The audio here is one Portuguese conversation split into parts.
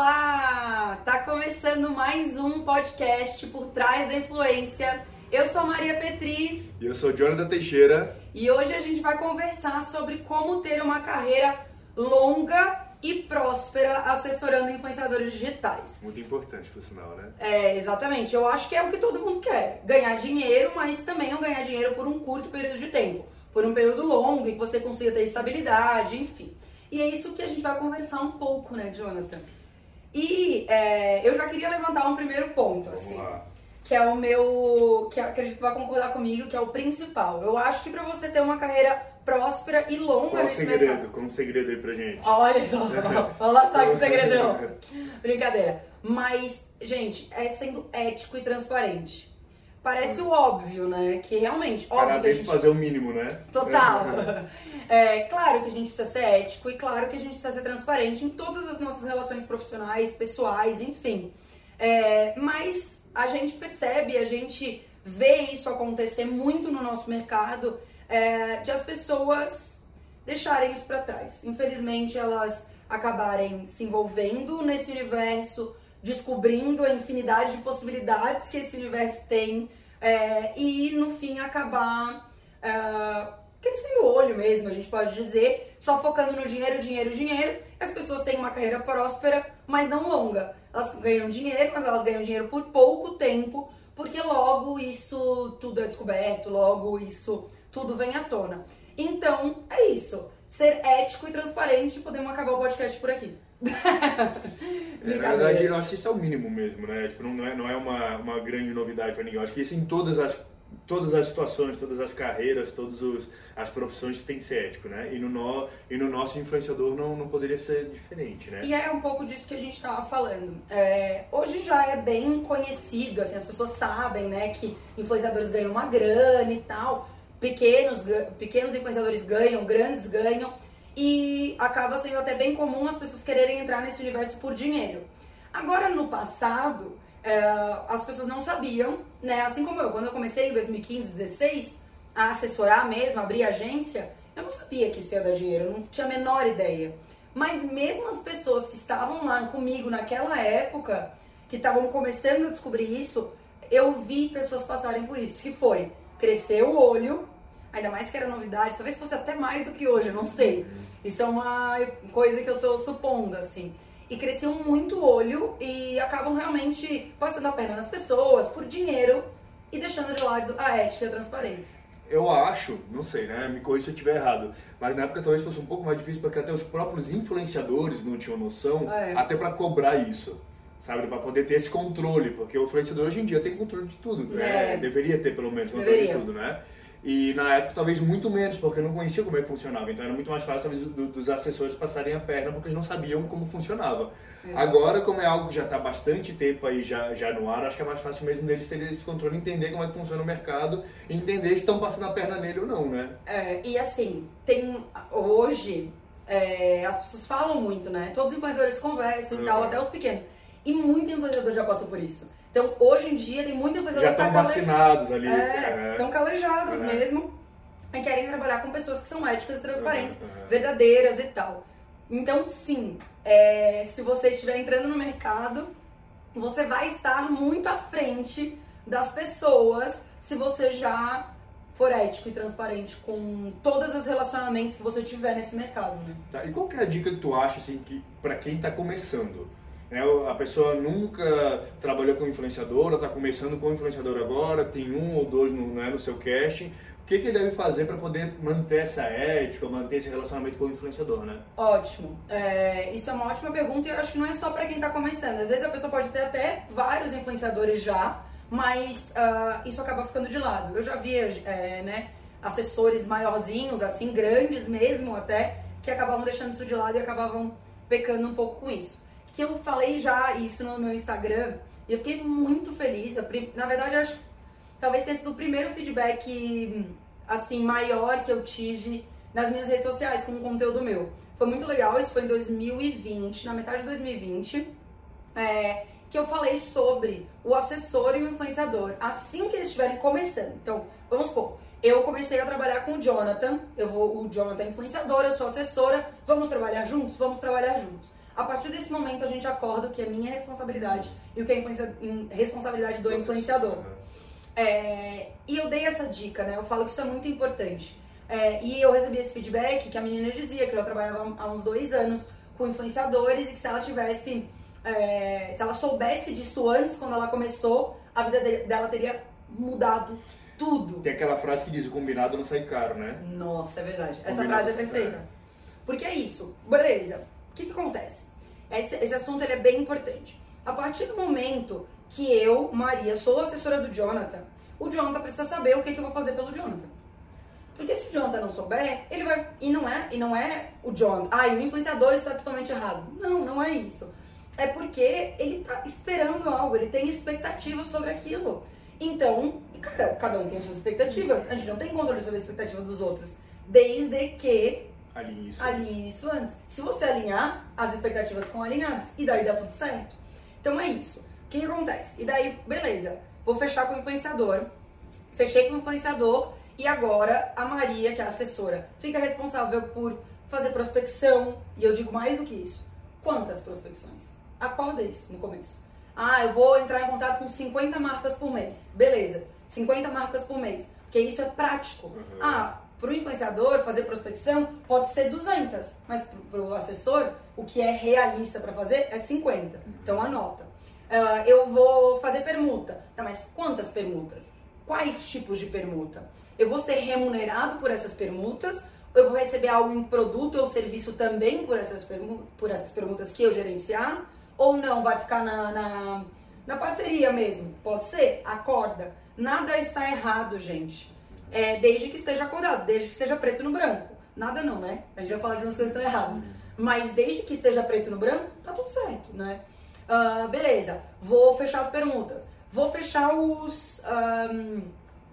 olá! Tá começando mais um podcast por trás da influência. Eu sou Maria Petri. E eu sou Jonathan Teixeira. E hoje a gente vai conversar sobre como ter uma carreira longa e próspera assessorando influenciadores digitais. Muito importante, por sinal, né? É, exatamente. Eu acho que é o que todo mundo quer. Ganhar dinheiro, mas também não ganhar dinheiro por um curto período de tempo. Por um período longo em que você consiga ter estabilidade, enfim. E é isso que a gente vai conversar um pouco, né, Jonathan? E é, eu já queria levantar um primeiro ponto, assim. Que é o meu. Que acredito que vai concordar comigo, que é o principal. Eu acho que pra você ter uma carreira próspera e longa Qual nesse segredo? mercado. Como segredo aí pra gente? Olha só, lá, sabe o segredão. Brincadeira. Mas, gente, é sendo ético e transparente. Parece o óbvio, né? Que realmente, óbvio Cada que a vez gente. fazer o mínimo, né? Total. É claro que a gente precisa ser ético e claro que a gente precisa ser transparente em todas as nossas relações profissionais, pessoais, enfim. É, mas a gente percebe, a gente vê isso acontecer muito no nosso mercado, é, de as pessoas deixarem isso para trás. Infelizmente, elas acabarem se envolvendo nesse universo, descobrindo a infinidade de possibilidades que esse universo tem é, e no fim acabar é, crescendo o olho mesmo, a gente pode dizer, só focando no dinheiro, dinheiro, dinheiro. As pessoas têm uma carreira próspera, mas não longa. Elas ganham dinheiro, mas elas ganham dinheiro por pouco tempo, porque logo isso tudo é descoberto, logo isso tudo vem à tona. Então, é isso. Ser ético e transparente podemos acabar o podcast por aqui. É, na verdade, eu acho que isso é o mínimo mesmo, né? Tipo, não é, não é uma, uma grande novidade pra ninguém. Eu acho que isso em todas as, todas as situações, todas as carreiras, todas os, as profissões tem que ser ético, né? E no, no, e no nosso influenciador não, não poderia ser diferente, né? E é um pouco disso que a gente estava falando. É, hoje já é bem conhecido, assim, as pessoas sabem, né, que influenciadores ganham uma grana e tal. Pequenos, pequenos influenciadores ganham, grandes ganham. E acaba sendo até bem comum as pessoas quererem entrar nesse universo por dinheiro. Agora, no passado, é, as pessoas não sabiam, né? Assim como eu, quando eu comecei em 2015, 16, a assessorar mesmo, abrir agência, eu não sabia que isso ia dar dinheiro, eu não tinha a menor ideia. Mas mesmo as pessoas que estavam lá comigo naquela época, que estavam começando a descobrir isso, eu vi pessoas passarem por isso, que foi crescer o olho, ainda mais que era novidade, talvez fosse até mais do que hoje, eu não sei. Isso é uma coisa que eu tô supondo, assim. E cresciam muito o olho e acabam realmente passando a perna nas pessoas por dinheiro e deixando de lado a ética e a transparência. Eu acho, não sei, né? Me corrija se eu estiver errado, mas na época talvez fosse um pouco mais difícil porque até os próprios influenciadores não tinham noção, É. até pra cobrar isso, sabe? Pra poder ter esse controle, porque o influenciador hoje em dia tem controle de tudo, né? É. Deveria ter pelo menos controle Deveria. de tudo, né? E na época talvez muito menos, porque eu não conhecia como é que funcionava, então era muito mais fácil talvez do- dos assessores passarem a perna porque eles não sabiam como funcionava. Agora, como é algo que já está há bastante tempo aí já, já no ar, acho que é mais fácil mesmo deles terem esse controle, entender como é que funciona o mercado e entender se estão passando a perna nele ou não, né? É, e assim, tem hoje é, as pessoas falam muito, né? Todos os influenciadores conversam e tal, Uhum. até os pequenos. E muito influenciador já passou por isso. Então, hoje em dia, tem muito influenciador Já que tá estão cale- vacinados ali. É, estão calejados É. mesmo e querem trabalhar com pessoas que são éticas e transparentes, uhum. verdadeiras e tal. Então, sim, é, se você estiver entrando no mercado, você vai estar muito à frente das pessoas se você já for ético e transparente com todos os relacionamentos que você tiver nesse mercado, né? Tá, E qual que é a dica que tu acha, assim, que para quem está começando? Né, a pessoa nunca trabalhou com influenciador, está começando com influenciador agora, tem um ou dois no, né, no seu casting. O que, que ele deve fazer para poder manter essa ética, manter esse relacionamento com o influenciador, né? Ótimo. É, isso é uma ótima pergunta e eu acho que não é só pra quem tá começando. Às vezes a pessoa pode ter até vários influenciadores já, mas ah, isso acaba ficando de lado. Eu já vi é, né, assessores maiorzinhos, assim, grandes mesmo até, que acabavam deixando isso de lado e acabavam pecando um pouco com isso. Que eu falei já isso no meu Instagram e eu fiquei muito feliz. Na verdade, acho talvez tenha sido o primeiro feedback assim maior que eu tive nas minhas redes sociais com o conteúdo meu. Foi muito legal, isso foi em 2020, na metade de 2020, é, que eu falei sobre o assessor e o influenciador, assim que eles estiverem começando. Então, vamos supor, eu comecei a trabalhar com o Jonathan, eu vou, o Jonathan é influenciador, eu sou assessora, vamos trabalhar juntos? Vamos trabalhar juntos. A partir desse momento a gente acorda o que é minha responsabilidade e o que é in- responsabilidade do influenciador. É, e eu dei essa dica, né? Eu falo que isso é muito importante. É, e eu recebi esse feedback que a menina dizia que ela trabalhava há uns dois anos com influenciadores e que se ela tivesse, é, se ela soubesse disso antes, quando ela começou, a vida de- dela teria mudado tudo. Tem aquela frase que diz o combinado não sai caro, né? Nossa, é verdade. Essa Combinado, frase é perfeita. Porque é isso. Beleza. O que, que acontece? Esse, esse assunto é bem importante. A partir do momento que eu, Maria, sou assessora do Jonathan, o Jonathan precisa saber o que, que eu vou fazer pelo Jonathan. Porque se o Jonathan não souber, ele vai. E não é, e não é o Jonathan. Ah, e o influenciador está totalmente errado. Não, não é isso. É porque ele está esperando algo, ele tem expectativas sobre aquilo. Então, cara, cada um tem suas expectativas. A gente não tem controle sobre a expectativa dos outros. Desde que Ali isso. alinhe isso antes. Se você alinhar, as expectativas ficam alinhadas. E daí dá tudo certo. Então é isso. O que, que acontece? E daí, beleza. Vou fechar com o influenciador. Fechei com o influenciador. E agora a Maria, que é a assessora, fica responsável por fazer prospecção. E eu digo mais do que isso. Quantas prospecções? Acorda isso no começo. Ah, eu vou entrar em contato com 50 marcas por mês. Beleza. 50 marcas por mês. Porque isso é prático. Uhum. Ah, para o influenciador fazer prospecção pode ser 200, mas para o assessor o que é realista para fazer é 50. Então anota. Ah, eu vou fazer permuta. Tá, mas quantas permutas? Quais tipos de permuta? Eu vou ser remunerado por essas permutas? Eu vou receber algo em produto ou serviço também por essas, por essas permutas que eu gerenciar? Ou não, vai ficar na, na, na parceria mesmo? Pode ser? Acorda. Nada está errado, gente. É, desde que esteja acordado, desde que seja preto no branco. Nada não, né? A gente vai falar de umas coisas que estão erradas. Mas desde que esteja preto no branco, tá tudo certo, né? Ah, beleza, vou fechar as permutas. Vou fechar os ahm,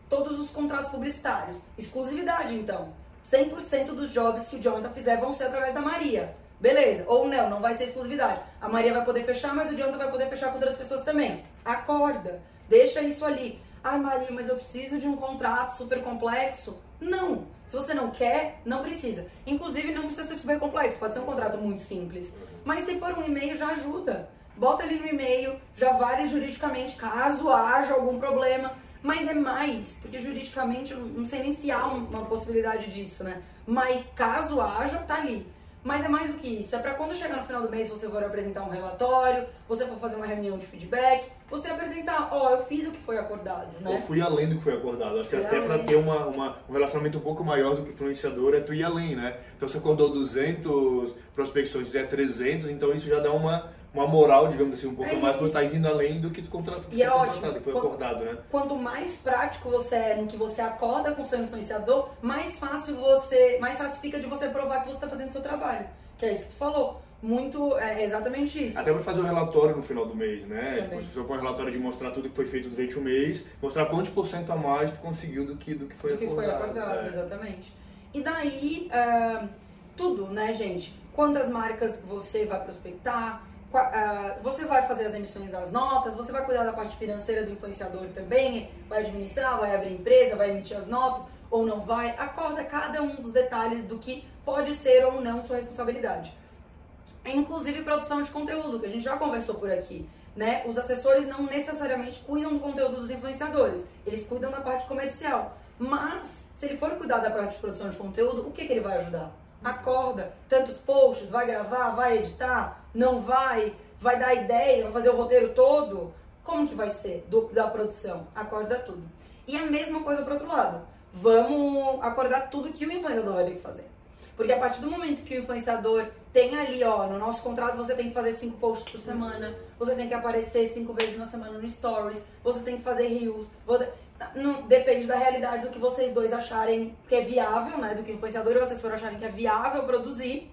todos os contratos publicitários. Exclusividade, então. 100% dos jobs que o Jonathan fizer vão ser através da Maria. Beleza. Ou não, não vai ser exclusividade. A Maria vai poder fechar, mas o Jonathan vai poder fechar com outras pessoas também. Acorda. Deixa isso ali. Ai, Maria, mas eu preciso de um contrato super complexo. Não. Se você não quer, não precisa. Inclusive, não precisa ser super complexo. Pode ser um contrato muito simples. Mas se for um e-mail, já ajuda. Bota ali no e-mail, já vale juridicamente, caso haja algum problema. Mas é mais, porque juridicamente não sei nem se há um- uma possibilidade disso, né? Mas caso haja, tá ali. Mas é mais do que isso. É pra quando chegar no final do mês você for apresentar um relatório, você for fazer uma reunião de feedback, você apresentar, ó, eu fiz o que foi acordado, Eu né? fui além do que foi acordado. Acho que até para ter uma, uma- um relacionamento um pouco maior do que influenciador é tu ir além, né? Então você acordou 200 prospecções, fizer 300, então isso já dá uma, uma moral, digamos assim, um pouco É mais, isso. tá indo além do que tu contratou, E é ótimo. que foi Quando- acordado, né? Quanto mais prático você é no que você acorda com o seu influenciador, mais fácil você, mais fácil fica de você provar que você está fazendo o seu trabalho. Que é isso que tu falou. Muito, é exatamente isso. Até para fazer o relatório no final do mês, né? Também. Tipo, se for um relatório de mostrar tudo que foi feito durante o mês, mostrar quantos por cento a mais tu conseguiu do que, do que foi do que foi acordado. acordado, é. exatamente. E daí, ah, tudo, né, gente? Quantas marcas você vai prospectar, você vai fazer as emissões das notas, você vai cuidar da parte financeira do influenciador também, vai administrar, vai abrir empresa, vai emitir as notas, ou não vai. Acorda cada um dos detalhes do que pode ser ou não sua responsabilidade. Inclusive produção de conteúdo, que a gente já conversou por aqui. Né? Os assessores não necessariamente cuidam do conteúdo dos influenciadores, eles cuidam da parte comercial. Mas, se ele for cuidar da parte de produção de conteúdo, o que, que ele vai ajudar? Acorda, tantos posts, vai gravar, vai editar, não vai, vai dar ideia, vai fazer o roteiro todo. Como que vai ser do- da produção? Acorda tudo. E a mesma coisa pro outro lado. Vamos acordar tudo que o influenciador vai ter que fazer. Porque a partir do momento que o influenciador tem ali, ó, no nosso contrato você tem que fazer cinco posts por semana, você tem que aparecer cinco vezes na semana no Stories, você tem que fazer reels, você- não, depende da realidade do que vocês dois acharem que é viável, né? Do que o influenciador e o assessor acharem que é viável produzir,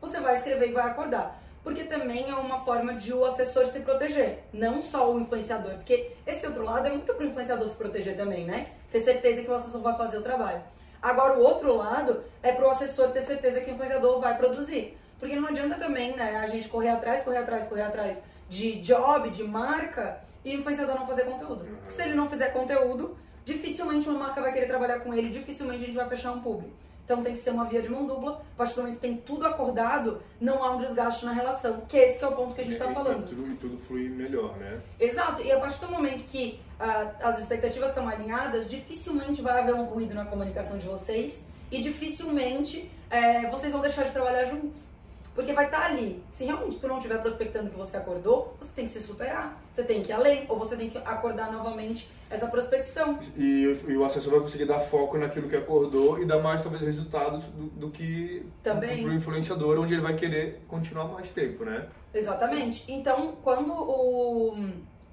você vai escrever e vai acordar. Porque também é uma forma de o assessor se proteger, não só o influenciador. Porque esse outro lado é muito pro influenciador se proteger também, né? Ter certeza que o assessor vai fazer o trabalho. Agora, o outro lado é pro assessor ter certeza que o influenciador vai produzir. Porque não adianta também, né, a gente correr atrás, correr atrás, correr atrás de job, de marca, e o influenciador não fazer conteúdo. Porque se ele não fizer conteúdo, dificilmente uma marca vai querer trabalhar com ele, dificilmente a gente vai fechar um público. Então tem que ser uma via de mão dupla. A partir do momento que tem tudo acordado, não há um desgaste na relação. Que esse que é o ponto que a gente está falando. E tudo, e tudo flui melhor, né? Exato. E a partir do momento que uh, as expectativas estão alinhadas, dificilmente vai haver um ruído na comunicação de vocês e dificilmente é, vocês vão deixar de trabalhar juntos. Porque vai estar tá ali. Se realmente tu não estiver prospectando que você acordou, você tem que se superar. Você tem que ir além, ou você tem que acordar novamente essa prospecção. E, e o assessor vai conseguir dar foco naquilo que acordou e dar mais, talvez, resultados do, do que Também. pro influenciador, onde ele vai querer continuar mais tempo, né? Exatamente. Então, quando o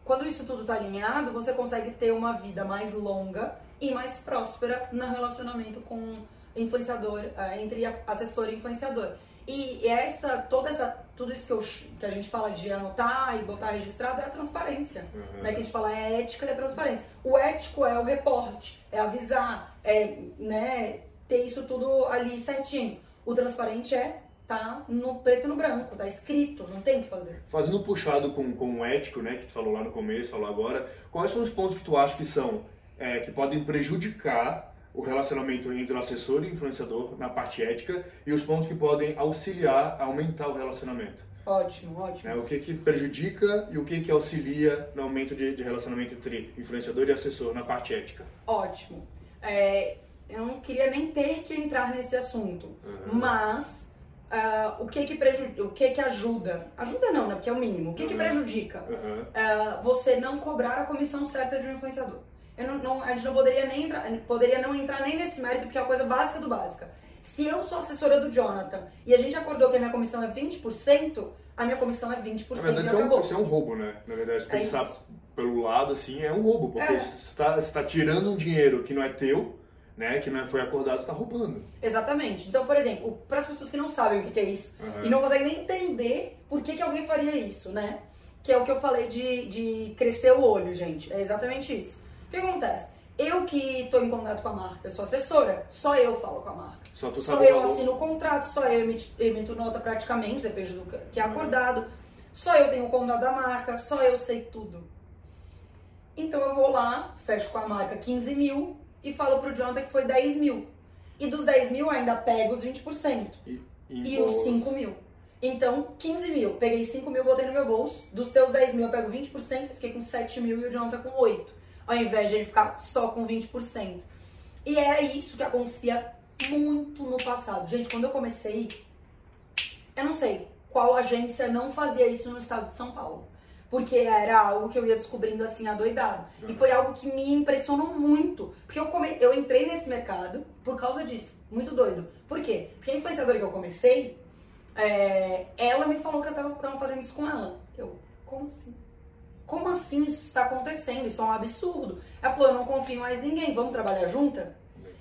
quando isso tudo está alinhado, você consegue ter uma vida mais longa e mais próspera no relacionamento com influenciador, eh, entre assessor e influenciador. E essa, toda essa, tudo isso que, eu, que a gente fala de anotar e botar registrado é a transparência. Uhum. Né? Que a gente fala é ética e a transparência. O ético é o reporte, é avisar, é né, ter isso tudo ali certinho. O transparente é tá no preto e no branco, tá escrito, não tem o que fazer. Fazendo um puxado com, com o ético, né, que tu falou lá no começo, falou agora, quais são os pontos que tu acha que são, é, que podem prejudicar o relacionamento entre o assessor e o influenciador na parte ética e os pontos que podem auxiliar a aumentar o relacionamento. Ótimo, ótimo. É, o que, que prejudica e o que, que auxilia no aumento de, de relacionamento entre influenciador e assessor na parte ética? Ótimo. É, eu não queria nem ter que entrar nesse assunto, uhum. mas uh, o, que que prejudica, o que que ajuda? Ajuda não, né? Porque é o mínimo. O que uhum. que prejudica? Uhum. Uh, você não cobrar a comissão certa de um influenciador. Não, não, a gente não poderia nem entrar, poderia não entrar nem nesse mérito, porque é a coisa básica do básica. Se eu sou assessora do Jonathan e a gente acordou que a minha comissão é 20%, a minha comissão é 20% Na verdade, isso é, um, isso é um roubo, né? Na verdade, é pensar é pelo lado assim é um roubo, porque é. você está tá tirando um dinheiro que não é teu, né, que não foi acordado, está roubando. Exatamente. Então, por exemplo, para as pessoas que não sabem o que é isso uhum. e não conseguem nem entender por que, que alguém faria isso, né? Que é o que eu falei de, de crescer o olho, gente. É exatamente isso que acontece? Eu que estou em contato com a marca, eu sou assessora, só eu falo com a marca. Só, tu só eu assino o contrato, só eu emito, emito nota praticamente, depende do que é acordado. Só eu tenho o contato da marca, só eu sei tudo. Então eu vou lá, fecho com a marca 15 mil e falo pro Jonathan que foi 10 mil. E dos 10 mil ainda pego os 20%. E, e, e os 5 mil. Então, 15 mil. Peguei 5 mil, botei no meu bolso. Dos teus 10 mil eu pego 20%, fiquei com 7 mil e o Jonathan com 8 ao invés de ele ficar só com 20%. E era isso que acontecia muito no passado. Gente, quando eu comecei, eu não sei qual agência não fazia isso no estado de São Paulo. Porque era algo que eu ia descobrindo assim, adoidado. E foi algo que me impressionou muito. Porque eu, come... eu entrei nesse mercado por causa disso. Muito doido. Por quê? Porque a influenciadora que eu comecei, é... ela me falou que eu tava fazendo isso com ela. Eu, como assim? Como assim isso está acontecendo? Isso é um absurdo. Ela falou, eu não confio mais em ninguém, vamos trabalhar junta?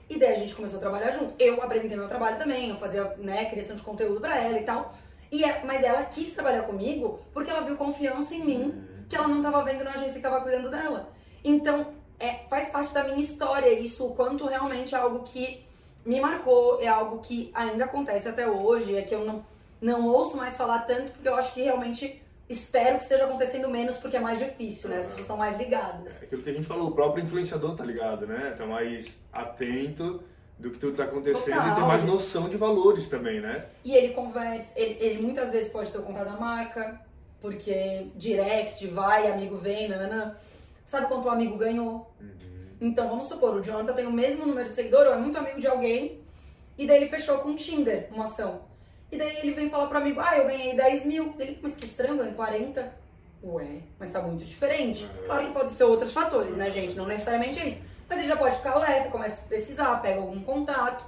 E daí a gente começou a trabalhar junto. Eu apresentei meu trabalho também, eu fazia né, criação de conteúdo para ela e tal. E, é, mas ela quis trabalhar comigo porque ela viu confiança em mim que ela não estava vendo na agência que estava cuidando dela. Então, é, faz parte da minha história isso, o quanto realmente é algo que me marcou, é algo que ainda acontece até hoje, é que eu não, não ouço mais falar tanto porque eu acho que realmente Espero que esteja acontecendo menos porque é mais difícil, né? As pessoas estão mais ligadas. É aquilo que a gente falou, o próprio influenciador tá ligado, né? Tá mais atento do que tudo tá acontecendo Total. e tem mais noção de valores também, né? E ele conversa, ele, ele muitas vezes pode ter o contato da marca, porque direct, vai, amigo vem, nananã. Sabe quanto o amigo ganhou? Uhum. Então, vamos supor, o Jonathan tem o mesmo número de seguidor, ou é muito amigo de alguém, e daí ele fechou com o Tinder uma ação. E daí ele vem falar pro amigo, ah, eu ganhei 10 mil. Ele, mas que estranho, ganhei 40. Ué, mas tá muito diferente. Uhum. Claro que pode ser outros fatores, né, gente? Não necessariamente é isso. Mas ele já pode ficar alerta, começa a pesquisar, pega algum contato,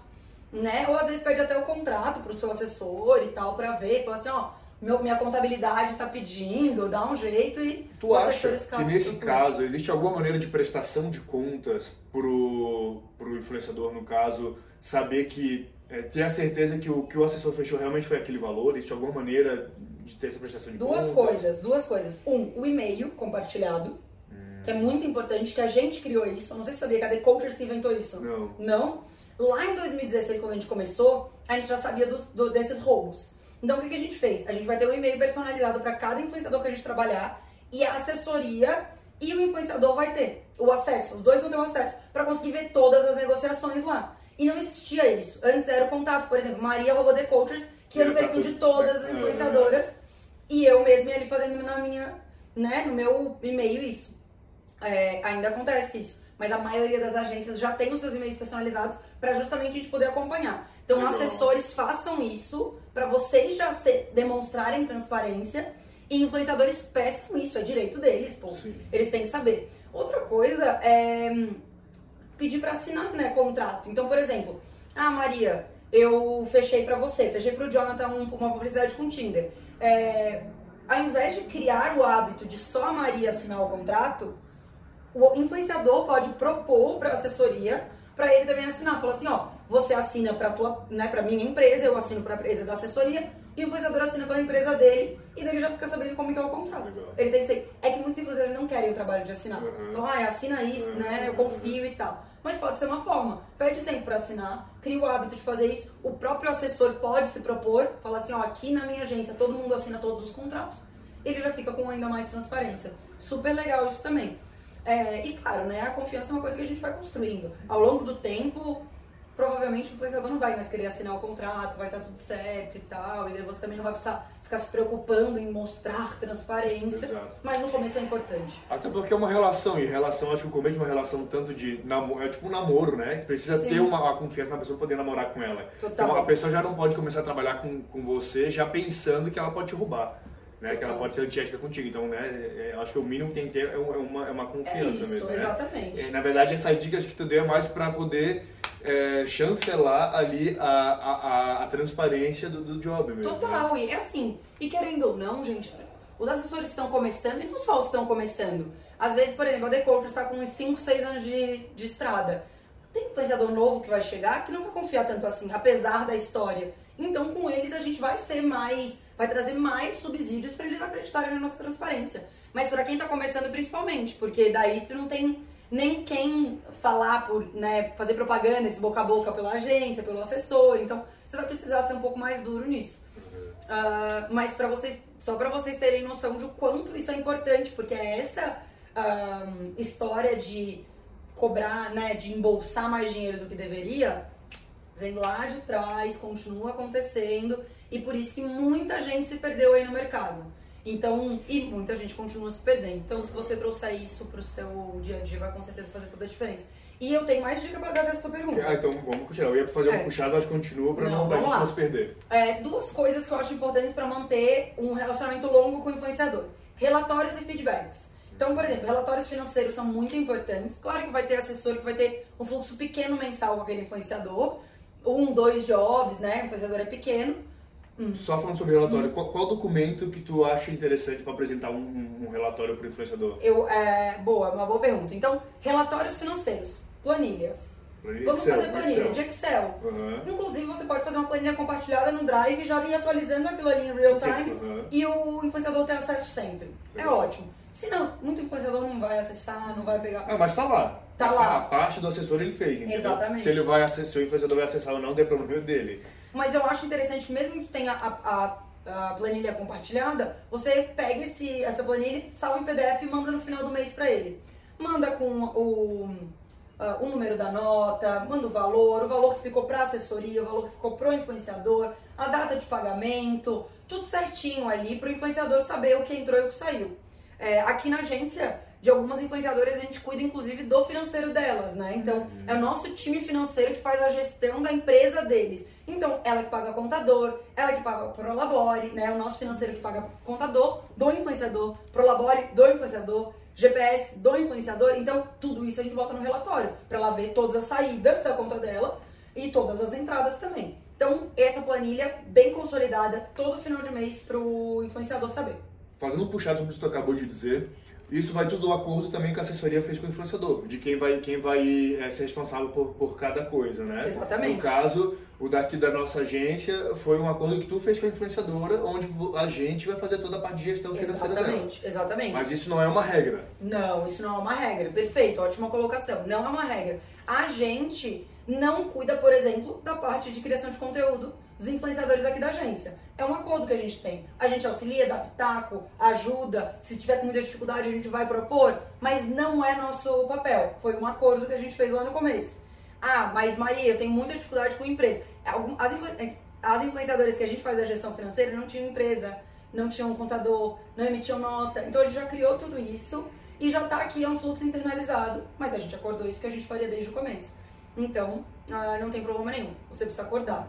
né? Ou às vezes pede até o contrato pro seu assessor e tal, pra ver, fala assim, ó, meu, minha contabilidade tá pedindo, dá um jeito e... Tu acha que nesse caso existe alguma maneira de prestação de contas pro, pro influenciador, no caso, saber que é, ter a certeza que o que o assessor fechou realmente foi aquele valor? Existe alguma maneira de ter essa prestação de Duas contas? coisas, duas coisas. Um, o e-mail compartilhado, hum. que é muito importante, que a gente criou isso. Eu não sei se sabia, cadê Coachers que inventou isso? Não. Não? Lá em 2016, quando a gente começou, a gente já sabia dos, do, desses roubos. Então, o que, que a gente fez? A gente vai ter um e-mail personalizado para cada influenciador que a gente trabalhar e a assessoria e o influenciador vai ter o acesso, os dois vão ter o acesso para conseguir ver todas as negociações lá. E não existia isso. Antes era o contato, por exemplo, Maria Robô The que era o perfil de todas as influenciadoras. E eu mesma ali fazendo na minha, né, no meu e-mail isso. É, ainda acontece isso. Mas a maioria das agências já tem os seus e-mails personalizados para justamente a gente poder acompanhar. Então, Legal. assessores façam isso para vocês já se, demonstrarem transparência e influenciadores peçam isso, é direito deles, pô. Sim. Eles têm que saber. Outra coisa é hum, pedir para assinar, né, contrato. Então, por exemplo, ah, Maria, eu fechei para você, fechei para o Jonathan um, uma publicidade com Tinder. É, ao invés de criar o hábito de só a Maria assinar o contrato, o influenciador pode propor para a assessoria para ele também assinar. Fala assim, ó, você assina para tua, né, para minha empresa, eu assino para a empresa da assessoria e o influenciador assina pela empresa dele e daí já fica sabendo como é, é o contrato. Legal. Ele tem que ser, é que muitos influenciadores não querem o trabalho de assinar. Uhum. Então, ah, assina isso, uhum. né? Eu confio e tal. Mas pode ser uma forma. Pede sempre para assinar, cria o hábito de fazer isso. O próprio assessor pode se propor, fala assim, ó, aqui na minha agência todo mundo assina todos os contratos. Ele já fica com ainda mais transparência. Super legal isso também. É, e claro, né, a confiança é uma coisa que a gente vai construindo. Ao longo do tempo, provavelmente o influenciador não vai mais querer assinar o contrato, vai estar tudo certo e tal, e você também não vai precisar ficar se preocupando em mostrar transparência, Exato. mas no começo é importante. Até porque é uma relação, e relação, acho que o começo é uma relação tanto de namoro, é tipo um namoro, né? Que precisa Sim. ter uma, uma confiança na pessoa poder namorar com ela. Total. Então a pessoa já não pode começar a trabalhar com, com você já pensando que ela pode te roubar né? Que ela pode ser antiética contigo. Então, né? É, acho que o mínimo que tem que ter é uma, é uma confiança é isso, mesmo. Né? Exatamente. É, na verdade, essas dicas que tu deu é mais para poder é, chancelar ali a, a, a, transparência do, do job mesmo. Total, né? e é assim. E querendo ou não, gente, os assessores estão começando e não só os estão começando. Às vezes, por exemplo, a Decoach está com uns 5, 6 anos de, de estrada. Tem influenciador novo que vai chegar que não vai confiar tanto assim, apesar da história. Então, com eles, a gente vai ser mais vai trazer mais subsídios para eles acreditarem na nossa transparência. Mas para quem está começando principalmente, porque daí tu não tem nem quem falar por, né, fazer propaganda, esse boca a boca pela agência, pelo assessor. Então, você vai precisar ser um pouco mais duro nisso. Uh, mas para vocês, só para vocês terem noção de quanto isso é importante, porque é essa uh, história de cobrar, né, de embolsar mais dinheiro do que deveria, vem lá de trás, continua acontecendo e por isso que muita gente se perdeu aí no mercado. Então, e muita gente continua se perdendo. Então, se você trouxer isso para o seu dia a dia, vai com certeza fazer toda a diferença. E eu tenho mais dica para dar dessa tua pergunta. Ah, então vamos continuar. Eu ia fazer é. um puxado, mas continua para não, não, gente não se perder. É, duas coisas que eu acho importantes para manter um relacionamento longo com o influenciador: relatórios e feedbacks. Então, por exemplo, relatórios financeiros são muito importantes. Claro que vai ter assessor que vai ter um fluxo pequeno mensal com aquele influenciador, um, dois jobs, né? O influenciador é pequeno Hum. Só falando sobre relatório, hum. qual, qual, documento que tu acha interessante para apresentar um, um relatório para o influenciador? Eu, é, boa, uma boa pergunta. Então, relatórios financeiros, planilhas. Planilha Vamos Excel, fazer planilha Excel. de Excel. Uhum. Inclusive, você pode fazer uma planilha compartilhada no Drive e já ir atualizando aquilo ali em real time uhum. e o influenciador ter acesso sempre. Uhum. É ótimo. Se não, muito influenciador não vai acessar, não vai pegar. Não, mas tá lá. Tá lá. A parte do assessor ele fez, entendeu? Exatamente. Se ele vai acessar, se o influenciador vai acessar ou não, tem problema dele. Mas eu acho interessante que mesmo que tenha a, a, a planilha compartilhada, você pega esse, essa planilha, salva em PDF e manda no final do mês para ele. Manda com o, uh, o número da nota, manda o valor, o valor que ficou para assessoria, o valor que ficou pro influenciador, a data de pagamento, tudo certinho ali para o influenciador saber o que entrou e o que saiu. É, aqui na agência de algumas influenciadoras, a gente cuida inclusive do financeiro delas, né? Então, uhum. é o nosso time financeiro que faz a gestão da empresa deles. Então, ela que paga contador, ela que paga Prolabore, né? O nosso financeiro que paga contador do influenciador, Prolabore do influenciador, GPS do influenciador. Então, tudo isso a gente bota no relatório para ela ver todas as saídas da conta dela e todas as entradas também. Então, essa planilha bem consolidada todo final de mês para o influenciador saber. Fazendo um puxado sobre o que tu acabou de dizer, isso vai tudo do acordo também que a assessoria fez com o influenciador, de quem vai, quem vai é, ser responsável por, por cada coisa, né? Exatamente. No caso, o daqui da nossa agência foi um acordo que tu fez com a influenciadora, onde a gente vai fazer toda a parte de gestão financeira exatamente, dela. Exatamente. Mas isso não é uma regra. Não, isso não é uma regra. Perfeito, ótima colocação. Não é uma regra. A gente não cuida, por exemplo, da parte de criação de conteúdo dos influenciadores aqui da agência. É um acordo que a gente tem. A gente auxilia, dá pitaco, ajuda. Se tiver com muita dificuldade, a gente vai propor, mas não é nosso papel. Foi um acordo que a gente fez lá no começo. Ah, mas Maria, eu tenho muita dificuldade com empresa. As, as influenciadoras que a gente faz a gestão financeira não tinham empresa, não tinham um contador, não emitiam nota. Então a gente já criou tudo isso e já está aqui, é um fluxo internalizado, mas a gente acordou isso que a gente faria desde o começo. Então, ah, não tem problema nenhum, você precisa acordar.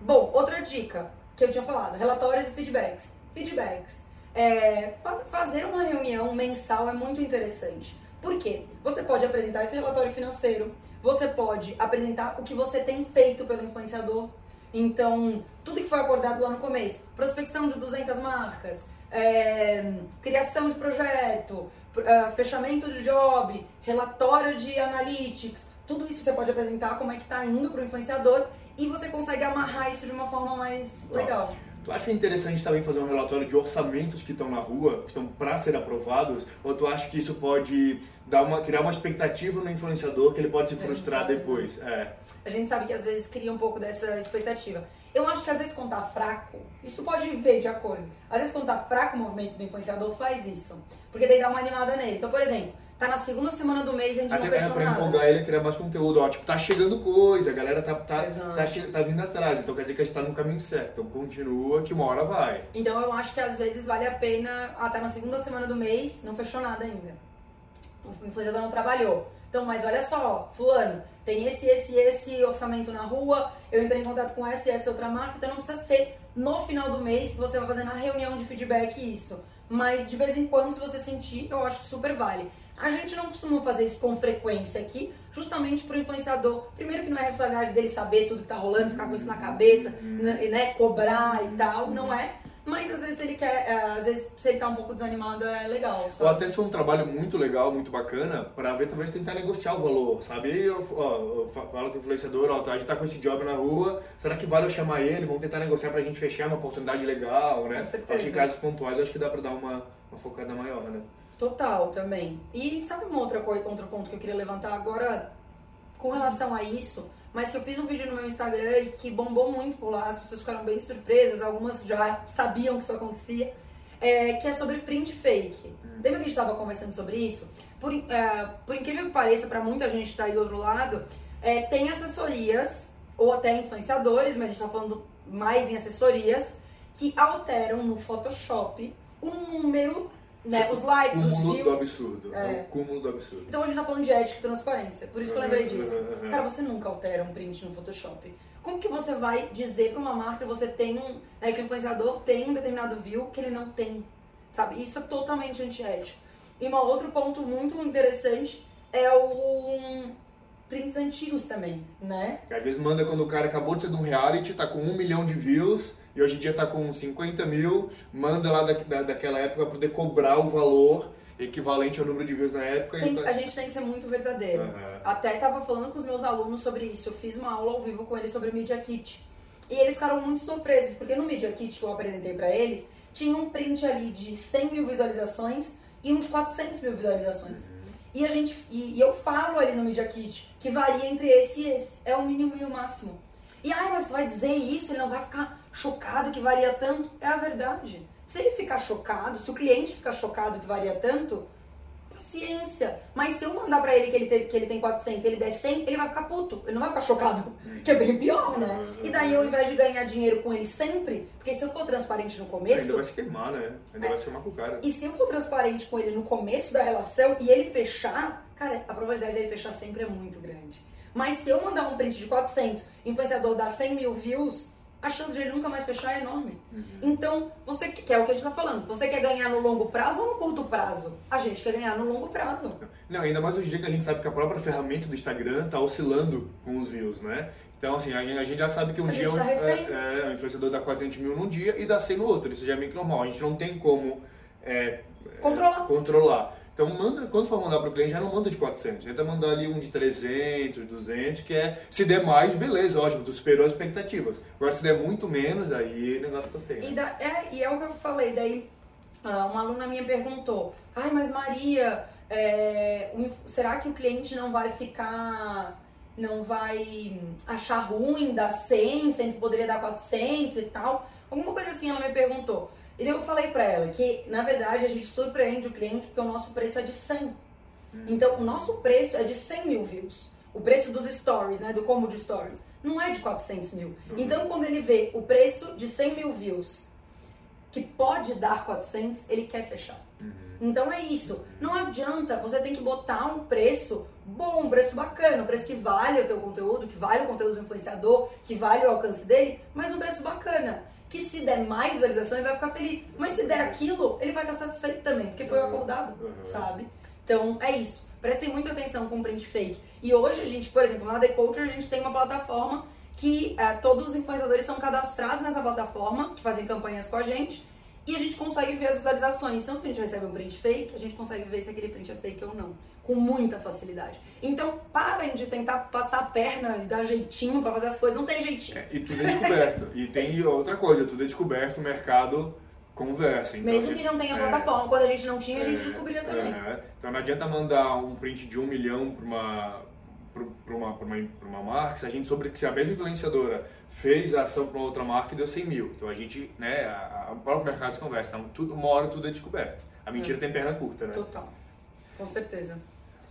Bom, outra dica que eu tinha falado, relatórios e feedbacks. Feedbacks. É, fazer uma reunião mensal é muito interessante. Por quê? Você pode apresentar esse relatório financeiro, você pode apresentar o que você tem feito pelo influenciador. Então, tudo que foi acordado lá no começo, prospecção de 200 marcas, é, criação de projeto, uh, fechamento de job, relatório de analytics, tudo isso você pode apresentar como é que está indo para o influenciador e você consegue amarrar isso de uma forma mais legal. Tu acha que é interessante também fazer um relatório de orçamentos que estão na rua, que estão para ser aprovados? Ou tu acha que isso pode dar uma, criar uma expectativa no influenciador que ele pode se frustrar depois? É. A gente sabe que às vezes cria um pouco dessa expectativa. Eu acho que às vezes quando tá fraco, isso pode ver de acordo. Às vezes quando tá fraco o movimento do influenciador, faz isso. Porque daí dá uma animada nele. Então, por exemplo, Tá na segunda semana do mês a gente Até não fechou pra nada. empolgar ele criar mais conteúdo. Ó, tipo, tá chegando coisa, a galera tá, tá, tá, tá, vindo atrás. Então quer dizer que a gente tá no caminho certo. Então continua que uma hora vai. Então eu acho que às vezes vale a pena, até tá na segunda semana do mês, não fechou nada ainda. O influenciador não trabalhou. Então, mas olha só, fulano, tem esse, esse, esse orçamento na rua, eu entrei em contato com essa e essa outra marca, então não precisa ser no final do mês que você vai fazer na reunião de feedback isso. Mas de vez em quando, se você sentir, eu acho que super vale. A gente não costuma fazer isso com frequência aqui, justamente pro influenciador. Primeiro que não é responsabilidade dele saber tudo que tá rolando, ficar com isso na cabeça, né, né cobrar e tal, não é. Mas às vezes ele quer, é, às vezes se ele tá um pouco desanimado é legal. Sabe? Ou até se for um trabalho muito legal, muito bacana, pra ver talvez tentar negociar o valor, sabe? Eu, ó, eu falo com o influenciador, ó, a gente tá com esse job na rua, será que vale eu chamar ele? Vamos tentar negociar pra gente fechar uma oportunidade legal, né? Com certeza. Acho que em casos pontuais acho que dá pra dar uma, uma focada maior, né? Total, também. E sabe uma outra coisa, outro ponto que eu queria levantar agora com relação a isso? Mas que eu fiz um vídeo no meu Instagram e que bombou muito por lá, as pessoas ficaram bem surpresas, algumas já sabiam que isso acontecia, é, que é sobre print fake. Hum. Lembra que a gente estava conversando sobre isso? Por, é, por incrível que pareça, para muita gente que está aí do outro lado, é, tem assessorias, ou até influenciadores, mas a gente está falando mais em assessorias, que alteram no Photoshop o número né? Os likes, os views. do absurdo. É. é o cúmulo do absurdo. Então a gente tá falando de ética e transparência. Por isso que eu lembrei disso. Cara, você nunca altera um print no Photoshop. Como que você vai dizer para uma marca que você tem um, né, que o influenciador tem um determinado view que ele não tem? Sabe? Isso é totalmente antiético. E um outro ponto muito interessante é o prints antigos também, né? Às vezes manda quando o cara acabou de ser de um reality, tá com um milhão de views, e hoje em dia está com 50 mil, manda lá da, da, daquela época para poder cobrar o valor equivalente ao número de views na época. Tem, a gente tem que ser muito verdadeiro. Uhum. Até estava falando com os meus alunos sobre isso. Eu fiz uma aula ao vivo com eles sobre Media Kit. E eles ficaram muito surpresos, porque no Media Kit que eu apresentei para eles, tinha um print ali de 100 mil visualizações e um de 400 mil visualizações. Uhum. E, a gente, e, e, eu falo ali no Media Kit que varia entre esse e esse. É o mínimo e o máximo. E, ai, mas tu vai dizer isso, ele não vai ficar chocado que varia tanto, é a verdade. Se ele ficar chocado, se o cliente ficar chocado que varia tanto, paciência. Mas se eu mandar pra ele que ele, tem, que ele tem 400 ele der 100, ele vai ficar puto. Ele não vai ficar chocado, que é bem pior, né? E daí, ao invés de ganhar dinheiro com ele sempre, porque se eu for transparente no começo... Ainda vai se queimar, né? Ainda é. vai se queimar com o cara. E se eu for transparente com ele no começo da relação e ele fechar, cara, a probabilidade dele fechar sempre é muito grande. Mas se eu mandar um print de 400, influenciador dá 100 mil views a chance de ele nunca mais fechar é enorme. Uhum. Então, você quer é o que a gente está falando. Você quer ganhar no longo prazo ou no curto prazo? A gente quer ganhar no longo prazo. Não, ainda mais hoje em dia que a gente sabe que a própria ferramenta do Instagram está oscilando com os views, né? Então, assim, a gente já sabe que um a dia tá é, é, o influenciador dá 400 mil num dia e dá 100 no outro. Isso já é meio que normal. A gente não tem como é, controlar. controlar. Então, manda, quando for mandar para o cliente, já não manda de 400, tenta mandar ali um de 300, 200, que é, se der mais, beleza, ótimo, tu superou as expectativas. Agora, se der muito menos, aí o negócio fica feio. E, da, é, e é o que eu falei, daí uh, uma aluna minha perguntou, ai, mas Maria, é, será que o cliente não vai ficar, não vai achar ruim dar 100, sendo que poderia dar 400 e tal? Alguma coisa assim ela me perguntou. E eu falei para ela que, na verdade, a gente surpreende o cliente porque o nosso preço é de 100. Hum. Então, o nosso preço é de 100 mil views. o preço dos stories, né, do combo de stories, não é de 400 mil. Então, quando ele vê o preço de 100 mil views, que pode dar 400, ele quer fechar. Então é isso. Não adianta, você tem que botar um preço bom, um preço bacana, um preço que vale o teu conteúdo, que vale o conteúdo do influenciador, que vale o alcance dele, mas um preço bacana. Que se der mais visualização, ele vai ficar feliz. Mas se der aquilo, ele vai estar satisfeito também, porque foi o acordado, sabe? Então é isso. Prestem muita atenção com o print fake. E hoje a gente, por exemplo, na The Culture, a gente tem uma plataforma que é, todos os influenciadores são cadastrados nessa plataforma, que fazem campanhas com a gente, e a gente consegue ver as visualizações. Então, se a gente recebe um print fake, a gente consegue ver se aquele print é fake ou não. Com muita facilidade. Então, parem de tentar passar a perna e dar jeitinho para fazer as coisas. Não tem jeitinho. É, e tudo é descoberto. e tem outra coisa, tudo é descoberto, o mercado conversa. Então, Mesmo que não tenha é, plataforma. Quando a gente não tinha, a gente é, descobria também. É. Então não adianta mandar um print de um milhão para uma, pra uma, pra uma, pra uma marca se a gente sobre se a mesma influenciadora fez a ação para uma outra marca e deu 100 mil. Então a gente, né, a, a, o próprio mercado se conversa. Então tudo, uma hora tudo é descoberto. A mentira é. tem perna curta, né? Total. Com certeza.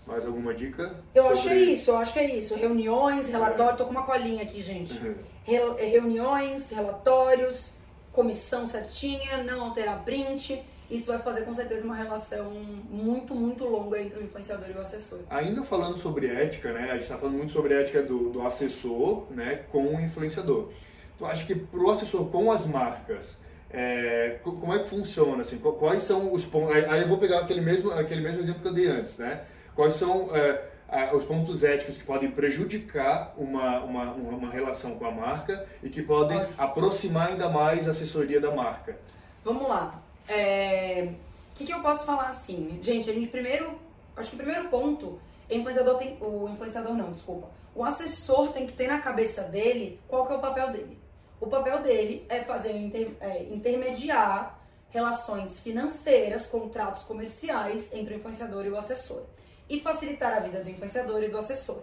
Mais alguma dica? Eu sobre... acho que é isso, eu acho que é isso. Reuniões, relatórios, é. tô com uma colinha aqui, gente. Uhum. Re reuniões, relatórios, comissão certinha, não alterar print. Isso vai fazer com certeza uma relação muito, muito longa entre o influenciador e o assessor. Ainda falando sobre ética, né? A gente está falando muito sobre a ética do, do assessor né, com o influenciador. Tu acha que para o assessor com as marcas, é, como é que funciona? Assim, quais são os pontos. Aí eu vou pegar aquele mesmo, aquele mesmo exemplo que eu dei antes, né? Quais são. É, os pontos éticos que podem prejudicar uma, uma, uma relação com a marca e que podem Ótimo. aproximar ainda mais a assessoria da marca. Vamos lá. O é... que, que eu posso falar assim? Gente, a gente primeiro. Acho que o primeiro ponto, o influenciador tem. O influenciador não, desculpa. O assessor tem que ter na cabeça dele qual que é o papel dele. O papel dele é fazer inter, é, intermediar relações financeiras, contratos comerciais entre o influenciador e o assessor e facilitar a vida do influenciador e do assessor.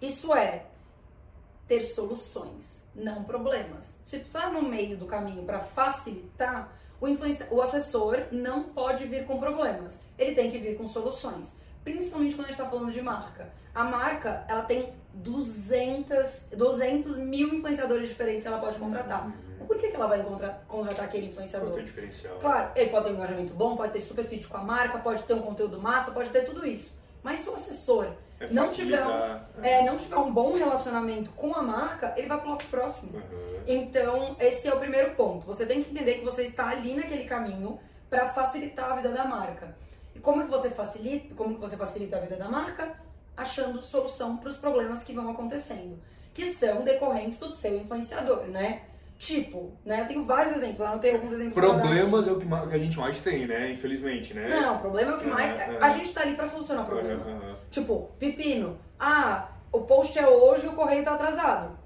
Isso é ter soluções, não problemas. Se tu tá no meio do caminho para facilitar, o, o assessor não pode vir com problemas. Ele tem que vir com soluções. Principalmente quando a gente está falando de marca. A marca, ela tem 200, 200 mil influenciadores diferentes que ela pode contratar. Uhum. Por que, que ela vai contratar aquele influenciador? Ter diferencial. Claro, ele pode ter um engajamento bom, pode ter super fit com a marca, pode ter um conteúdo massa, pode ter tudo isso. Mas se o assessor é não, tiver um, é, não tiver um bom relacionamento com a marca, ele vai para o próximo. Uhum. Então, esse é o primeiro ponto. Você tem que entender que você está ali naquele caminho para facilitar a vida da marca. E como que você facilita? Como que você facilita a vida da marca? Achando solução para os problemas que vão acontecendo, que são decorrentes do seu influenciador, né? Tipo, né? Eu tenho vários exemplos, eu anotei alguns exemplos. Problemas é o que, que, a gente mais tem, né? Infelizmente, né? Não, problema é o que mais. É, a gente tá ali pra solucionar o problema. Tipo, pepino. Ah, o post é hoje e o correio tá atrasado.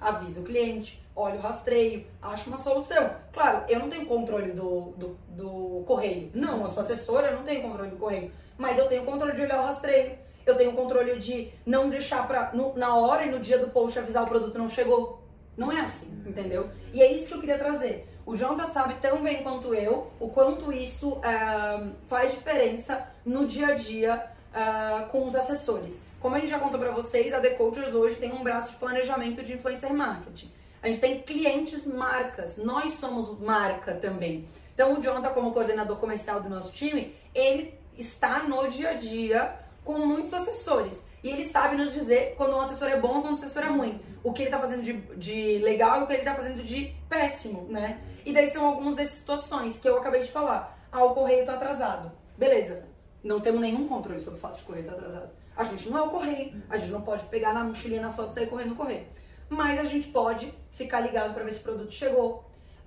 Avisa o cliente, olha o rastreio, acha uma solução. Claro, eu não tenho controle do, do, do correio. Não, eu sou assessora, eu não tenho controle do correio. Mas eu tenho controle de olhar o rastreio. Eu tenho controle de não deixar pra, no, na hora e no dia do post avisar o produto não chegou. Não é assim, entendeu? E é isso que eu queria trazer. O Jonathan sabe tão bem quanto eu o quanto isso uh, faz diferença no dia a dia uh, com os assessores. Como a gente já contou para vocês, a The Cultures hoje tem um braço de planejamento de influencer marketing. A gente tem clientes marcas, nós somos marca também. Então o Jonathan, como coordenador comercial do nosso time, ele está no dia a dia com muitos assessores. E ele sabe nos dizer quando um assessor é bom ou quando um assessor é ruim. O que ele tá fazendo de, de legal e o que ele tá fazendo de péssimo, né? E daí são algumas dessas situações que eu acabei de falar. Ah, o correio tá atrasado. Beleza. Não temos nenhum controle sobre o fato de o correio tá atrasado. A gente não é o correio. A gente não pode pegar na mochilinha na foto e sair correndo no correio. Mas a gente pode ficar ligado para ver se o produto chegou.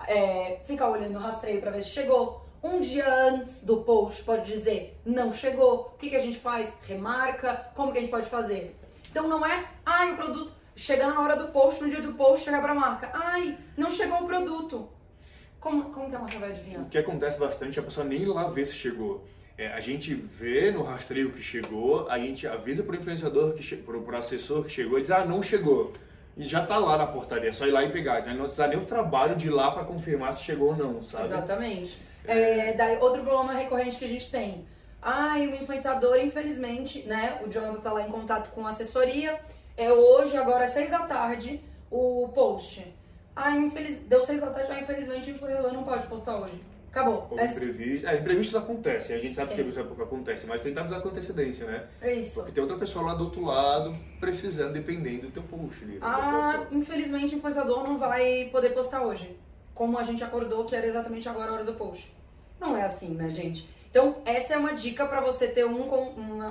É, ficar olhando o rastreio para ver se chegou um dia antes do post pode dizer não chegou. O que, que a gente faz? Remarca. Como que a gente pode fazer? Então não é, ai, o produto chega na hora do post, no dia do post, chegar para a marca. Ai, não chegou o produto. Como, como que a marca vai adivinhar? O que acontece bastante é a pessoa nem lá ver se chegou. É, a gente vê no rastreio que chegou, a gente avisa para o influenciador, que para o assessor que chegou e diz, ah, não chegou. E já está lá na portaria, é só ir lá e pegar. Então não precisa nem o trabalho de ir lá para confirmar se chegou ou não, sabe? Exatamente. É, daí, outro problema recorrente que a gente tem. Ai, o influenciador, infelizmente, né? O Jonathan tá lá em contato com a assessoria. É hoje, agora às seis da tarde, o post. Ah, infeliz... deu seis da tarde, ah, infelizmente o influenciador não pode postar hoje. Acabou. Ou imprevisto. É, imprevistos acontecem, a gente sabe Sim. que isso pouco acontece, mas tentar avisar com antecedência, né? É isso. Porque tem outra pessoa lá do outro lado precisando, dependendo do teu post. Ali, ah, infelizmente o influenciador não vai poder postar hoje. Como a gente acordou que era exatamente agora a hora do post. Não é assim, né, gente? Então, essa é uma dica para você ter um,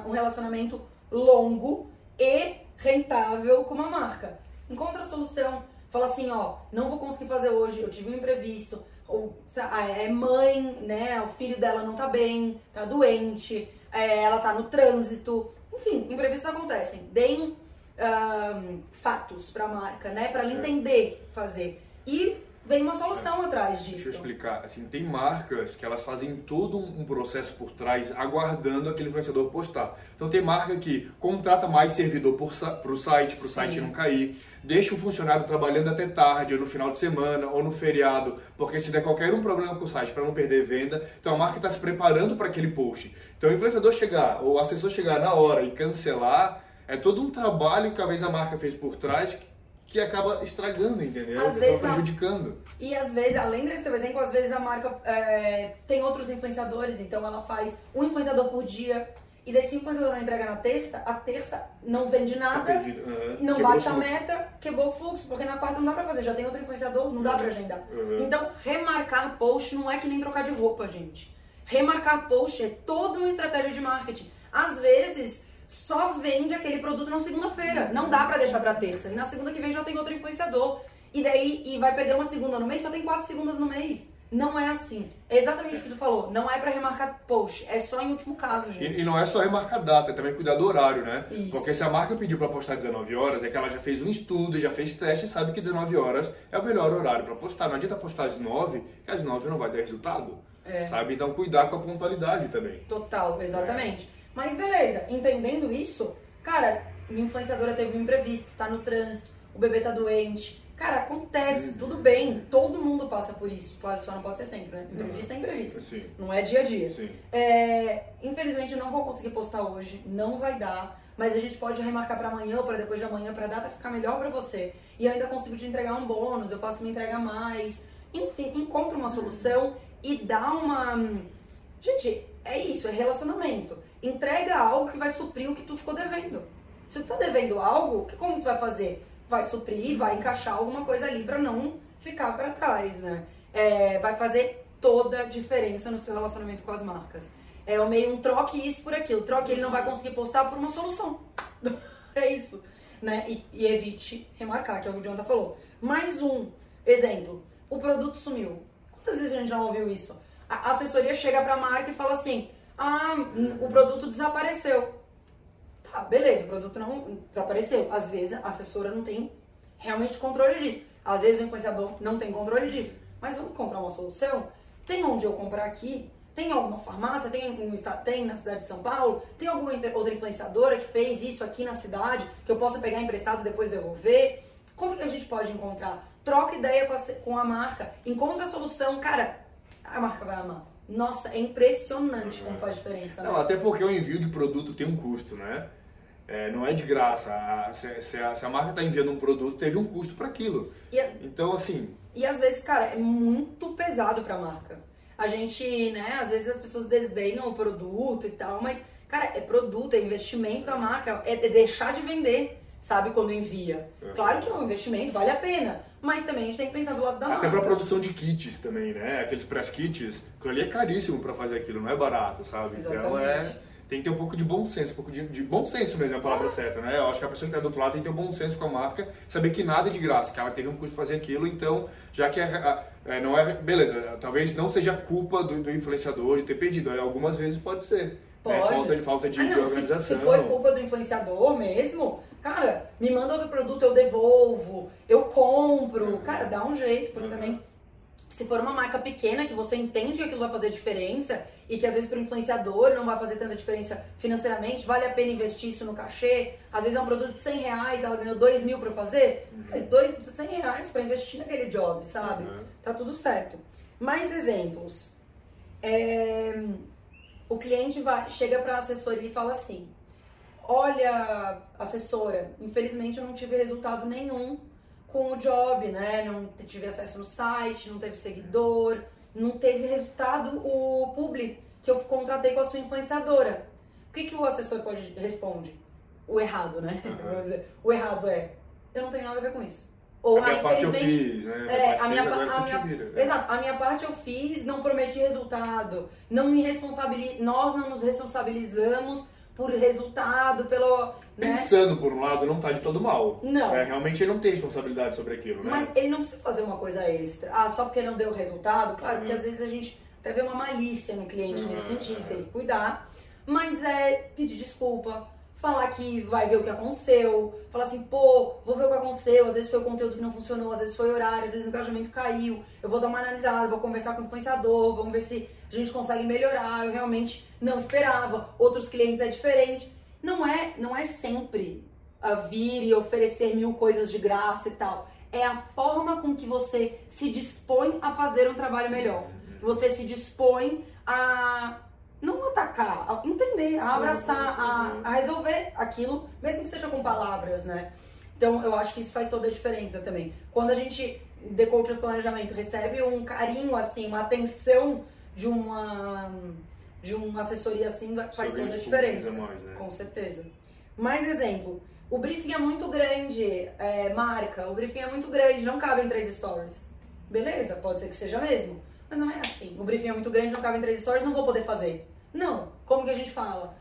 um relacionamento longo e rentável com uma marca. Encontra a solução. Fala assim, ó, não vou conseguir fazer hoje, eu tive um imprevisto ou ah, é mãe, né? O filho dela não tá bem, tá doente, é, ela tá no trânsito. Enfim, imprevistos acontecem. Deem um, fatos pra marca, né? Pra ela é. entender fazer. E vem uma solução atrás disso. Deixa eu explicar. Assim, tem marcas que elas fazem todo um processo por trás, aguardando aquele influenciador postar. Então tem marca que contrata mais servidor para o site, para o site não cair. Deixa o funcionário trabalhando até tarde, ou no final de semana, ou no feriado, porque se der qualquer um problema com o site para não perder venda, então a marca está se preparando para aquele post. Então o influenciador chegar, ou o assessor chegar na hora e cancelar, é todo um trabalho que talvez a marca fez por trás que acaba estragando, entendeu? Às vezes prejudicando. A... E às vezes, além desse teu exemplo, às vezes a marca é, tem outros influenciadores, então ela faz um influenciador por dia. E desse influenciador não entrega na terça, a terça não vende nada, uhum. não quebrou bate a meta, quebrou o fluxo, porque na quarta não dá pra fazer, já tem outro influenciador, não dá uhum. pra agendar. Uhum. Então, remarcar post não é que nem trocar de roupa, gente. Remarcar post é toda uma estratégia de marketing. Às vezes, só vende aquele produto na segunda-feira. Não dá para deixar para terça. E na segunda que vem já tem outro influenciador. E daí e vai perder uma segunda no mês, só tem quatro segundas no mês. Não é assim. É exatamente o que tu falou. Não é para remarcar post. É só em último caso, gente. E, e, não é só remarcar data, é também cuidar do horário, né? Isso. Porque se a marca pediu para postar 19 horas, é que ela já fez um estudo, já fez teste e sabe que 19 horas é o melhor horário para postar. Não adianta postar às 9, que às 9 não vai dar resultado. É. Sabe? Então cuidar com a pontualidade também. Total, exatamente. É. Mas beleza, entendendo isso, cara, minha influenciadora teve um imprevisto, tá no trânsito, o bebê tá doente. Cara, acontece, uhum. tudo bem, todo mundo passa por isso. Claro, só não pode ser sempre, né? Imprevisto é imprevisto. Sim. Não é dia a dia. É, infelizmente eu não vou conseguir postar hoje, não vai dar. Mas a gente pode remarcar para amanhã ou para depois de amanhã pra data ficar melhor para você. E eu ainda consigo te entregar um bônus, eu posso me entregar mais. Enfim, encontra uma solução e dá uma. Gente, é isso, é relacionamento. Entrega algo que vai suprir o que tu ficou devendo. Se tu tá devendo algo, como tu vai fazer? Vai suprir, vai encaixar alguma coisa ali para não ficar para trás, né? É, vai fazer toda a diferença no seu relacionamento com as marcas. É o meio um troque isso por aquilo. Troque ele não vai conseguir postar por uma solução. é isso, né? E, e, evite remarcar, que é o que o Jonathan falou. Mais um exemplo. O produto sumiu. Quantas vezes a gente já ouviu isso? A assessoria chega para a marca e fala assim: ah, o produto desapareceu. Tá, beleza, o produto não desapareceu. Às vezes a assessora não tem realmente controle disso. Às vezes o influenciador não tem controle disso. Mas vamos comprar uma solução? Tem onde eu comprar aqui? Tem alguma farmácia? Tem, um, tem na cidade de São Paulo? Tem alguma outra influenciadora que fez isso aqui na cidade que eu possa pegar emprestado e depois devolver? Como que a gente pode encontrar? Troca ideia com a, com a marca, encontra a solução. Cara, a marca vai amar. Nossa, é impressionante como faz diferença. Né? Não, até porque o envio de produto tem um custo, né? É, não é de graça. A, se, se, a, se, a, marca está enviando um produto, teve um custo para aquilo. E, então, assim. E às vezes, cara, é muito pesado para a marca. A gente, né, às vezes as pessoas desdenham o produto e tal, mas, cara, é produto, é investimento da marca, é, é deixar de vender, sabe, quando envia. É. Claro que é um investimento, vale a pena. Mas também a gente tem que pensar do lado da marca. Até pra produção de kits também, né? Aqueles press kits, aquilo ali é caríssimo para fazer aquilo, não é barato, sabe? Exatamente. Então é. Tem que ter um pouco de bom senso, um pouco de, de bom senso mesmo é a palavra certa, né? Eu acho que a pessoa que está do outro lado tem que ter um bom senso com a marca, saber que nada é de graça, que ela teve um custo para fazer aquilo, então, já que é, é, não é. Beleza, talvez não seja culpa do, do influenciador de ter pedido, algumas vezes pode ser. Pode. Né? Falta de, falta de, ah, não, de organização. Se, se foi culpa do influenciador mesmo, Cara, me manda outro produto, eu devolvo, eu compro. Cara, dá um jeito, porque também se for uma marca pequena que você entende que aquilo vai fazer diferença e que às vezes para o influenciador não vai fazer tanta diferença financeiramente, vale a pena investir isso no cachê. Às vezes é um produto de 100 reais, ela ganhou 2 mil para fazer. Uhum. Dois, 100 reais para investir naquele job, sabe? Uhum. Tá tudo certo. Mais exemplos. É... o cliente vai, chega para a assessoria e fala assim: Olha, assessora, infelizmente eu não tive resultado nenhum com o job, né? Não tive acesso no site, não teve seguidor, não teve resultado o publi que eu contratei com a sua influenciadora. O que, que o assessor pode responde? O errado, né? Uhum. o errado é, eu não tenho nada a ver com isso. Ou, a minha parte eu fiz, né? É, a minha, a minha, vira, né? Exato, a minha parte eu fiz, não prometi resultado. Não me. Nós não nos responsabilizamos por resultado, pelo. Né? Pensando por um lado, não tá de todo mal. Não. É, realmente ele não tem responsabilidade sobre aquilo, né? Mas ele não precisa fazer uma coisa extra. Ah, só porque não deu resultado? Claro, uhum. porque às vezes a gente até vê uma malícia no cliente uhum. nesse sentido, tem que cuidar. Mas é pedir desculpa, falar que vai ver o que aconteceu, falar assim, pô, vou ver o que aconteceu, às vezes foi o conteúdo que não funcionou, às vezes foi o horário, às vezes o engajamento caiu, eu vou dar uma analisada, vou conversar com o influenciador, vamos ver se a gente consegue melhorar, eu realmente não esperava, outros clientes é diferente. Não é, não é sempre a vir e oferecer mil coisas de graça e tal. É a forma com que você se dispõe a fazer um trabalho melhor. Você se dispõe a não atacar, a entender, a abraçar, a, a resolver aquilo, mesmo que seja com palavras, né? Então eu acho que isso faz toda a diferença também. Quando a gente, de coaches planejamento, recebe um carinho assim, uma atenção de uma de uma assessoria assim, faz toda a diferença. Mais, né? Com certeza. Mais exemplo. O briefing é muito grande, é, marca, o briefing é muito grande, não cabe em três stories. Beleza, pode ser que seja mesmo. Mas não é assim. O briefing é muito grande, não cabe em três stories, não vou poder fazer. Não. Como que a gente fala?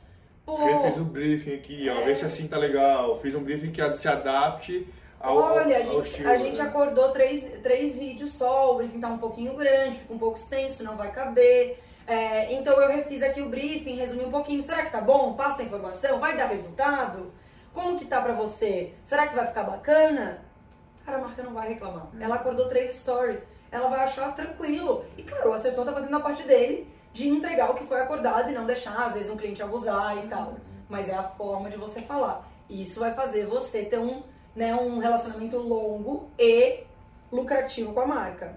Pô, fiz um briefing aqui, ó, é... vê se assim tá legal. Fiz um briefing que se adapte ao, Olha, a gente, a gente né? acordou três, três vídeos só, o briefing tá um pouquinho grande, fica um pouco extenso, não vai caber. É, então eu refiz aqui o briefing, resumi um pouquinho. Será que tá bom? Passa a informação? Vai dar resultado? Como que tá pra você? Será que vai ficar bacana? Cara, a marca não vai reclamar. Hum. Ela acordou três stories ela vai achar tranquilo. E claro, o assessor tá fazendo a parte dele de entregar o que foi acordado e não deixar, às vezes, um cliente abusar e tal. Mas é a forma de você falar. Isso vai fazer você ter um, né, um relacionamento longo e lucrativo com a marca.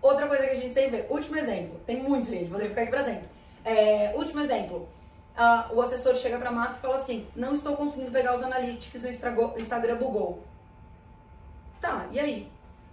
Outra coisa que a gente sempre vê, último exemplo, tem muitos, gente, poderia ficar aqui pra sempre. É, último exemplo, uh, o assessor chega pra marca e fala assim: Não estou conseguindo pegar os analytics, o Instagram bugou. Tá, e aí?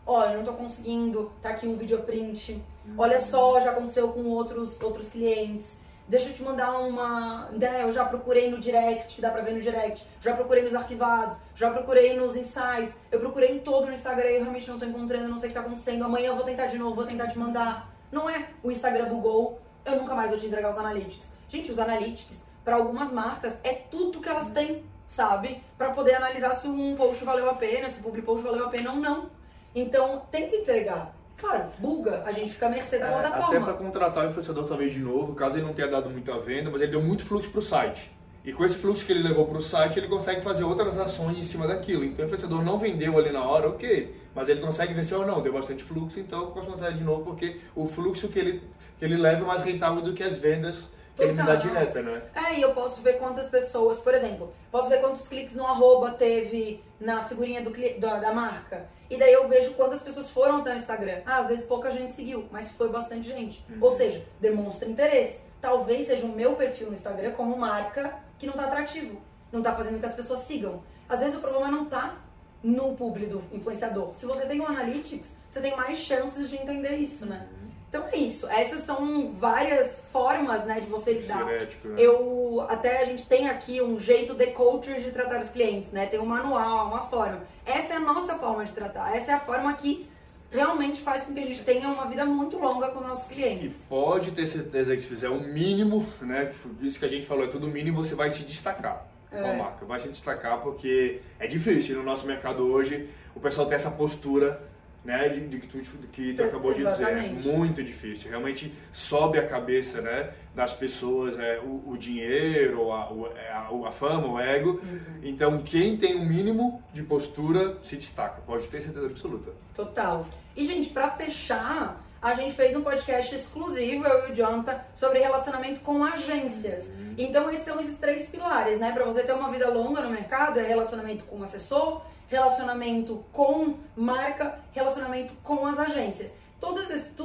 Olha, não tô conseguindo, tá aqui um videoprint. Olha só, já aconteceu com outros, outros clientes. Deixa eu te mandar uma. Né, eu já procurei no direct, que dá pra ver no direct. Já procurei nos arquivados. Já procurei nos insights. Eu procurei em todo no Instagram e eu realmente não tô encontrando, não sei o que tá acontecendo. Amanhã eu vou tentar de novo, vou tentar te mandar. Não é o Instagram bugou, eu nunca mais vou te entregar os analytics. Gente, os analytics, para algumas marcas, é tudo que elas têm, sabe? Para poder analisar se um post valeu a pena, se o public post valeu a pena ou não. Então, tem que entregar. Claro, buga, a gente fica à mercê da é, plataforma. Até para contratar o influenciador talvez de novo, caso ele não tenha dado muita venda, mas ele deu muito fluxo para o site. E com esse fluxo que ele levou para o site, ele consegue fazer outras ações em cima daquilo. Então o influenciador não vendeu ali na hora, ok. Mas ele consegue ver se ou não, deu bastante fluxo, então eu posso contratar de novo, porque o fluxo que ele, que ele leva é mais rentável do que as vendas que ele me dá direta, né? É, e eu posso ver quantas pessoas, por exemplo, posso ver quantos cliques no arroba teve na figurinha do, da, da marca. E daí eu vejo quantas pessoas foram até o Instagram. Ah, às vezes pouca gente seguiu, mas foi bastante gente. Uhum. Ou seja, demonstra interesse. Talvez seja o meu perfil no Instagram como marca que não está atrativo. Não está fazendo que as pessoas sigam. Às vezes o problema não está no público do influenciador. Se você tem um Analytics, você tem mais chances de entender isso, né? Então é isso. Essas são várias formas, né, de você lidar. né? Eu até a gente tem aqui um jeito de coaches de tratar os clientes, né? Tem um manual, uma forma. Essa é a nossa forma de tratar. Essa é a forma que realmente faz com que a gente tenha uma vida muito longa com os nossos clientes. E pode ter certeza que se fizer o um mínimo, né? Isso que a gente falou é tudo mínimo, você vai se destacar é. com a marca. Vai se destacar porque é difícil no nosso mercado hoje o pessoal ter essa postura né, de, de, que tu, que tu acabou Exatamente. de dizer. Muito difícil. Realmente sobe a cabeça né, das pessoas é, o, o dinheiro, a, é, a, a, fama, o ego. Uhum. Então, quem tem o um mínimo de postura se destaca. Pode ter certeza absoluta. Total. E, gente, para fechar, a gente fez um podcast exclusivo, eu e o Jonathan, sobre relacionamento com agências. Uhum. Então, esses são esses três pilares, né? Para você ter uma vida longa no mercado, é relacionamento com o assessor, relacionamento com marca, relacionamento com as agências. Tudo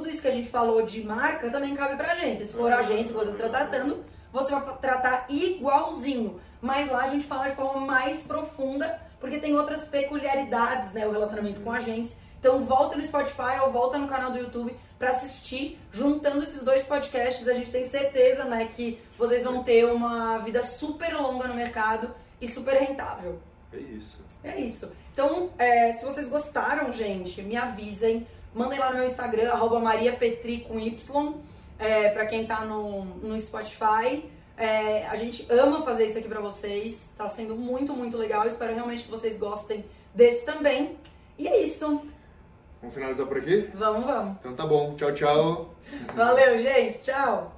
isso, que a gente falou de marca também cabe pra agência. Se for agência que você está tratando, você vai tratar igualzinho. Mas lá a gente fala de forma mais profunda, porque tem outras peculiaridades, né? O relacionamento com a agência. Então volta no Spotify ou volta no canal do YouTube para assistir. Juntando esses dois podcasts, a gente tem certeza, né, que vocês vão ter uma vida super longa no mercado e super rentável. É isso. É isso. Então, é, se vocês gostaram, gente, me avisem. Mandem lá no meu Instagram, arroba mariapetri com Y, é, pra quem tá no, no Spotify. É, a gente ama fazer isso aqui pra vocês. Tá sendo muito, muito legal. Espero realmente que vocês gostem desse também. E é isso. Vamos finalizar por aqui? Vamos, vamos. Então tá bom. Tchau, tchau. Valeu, gente. Tchau.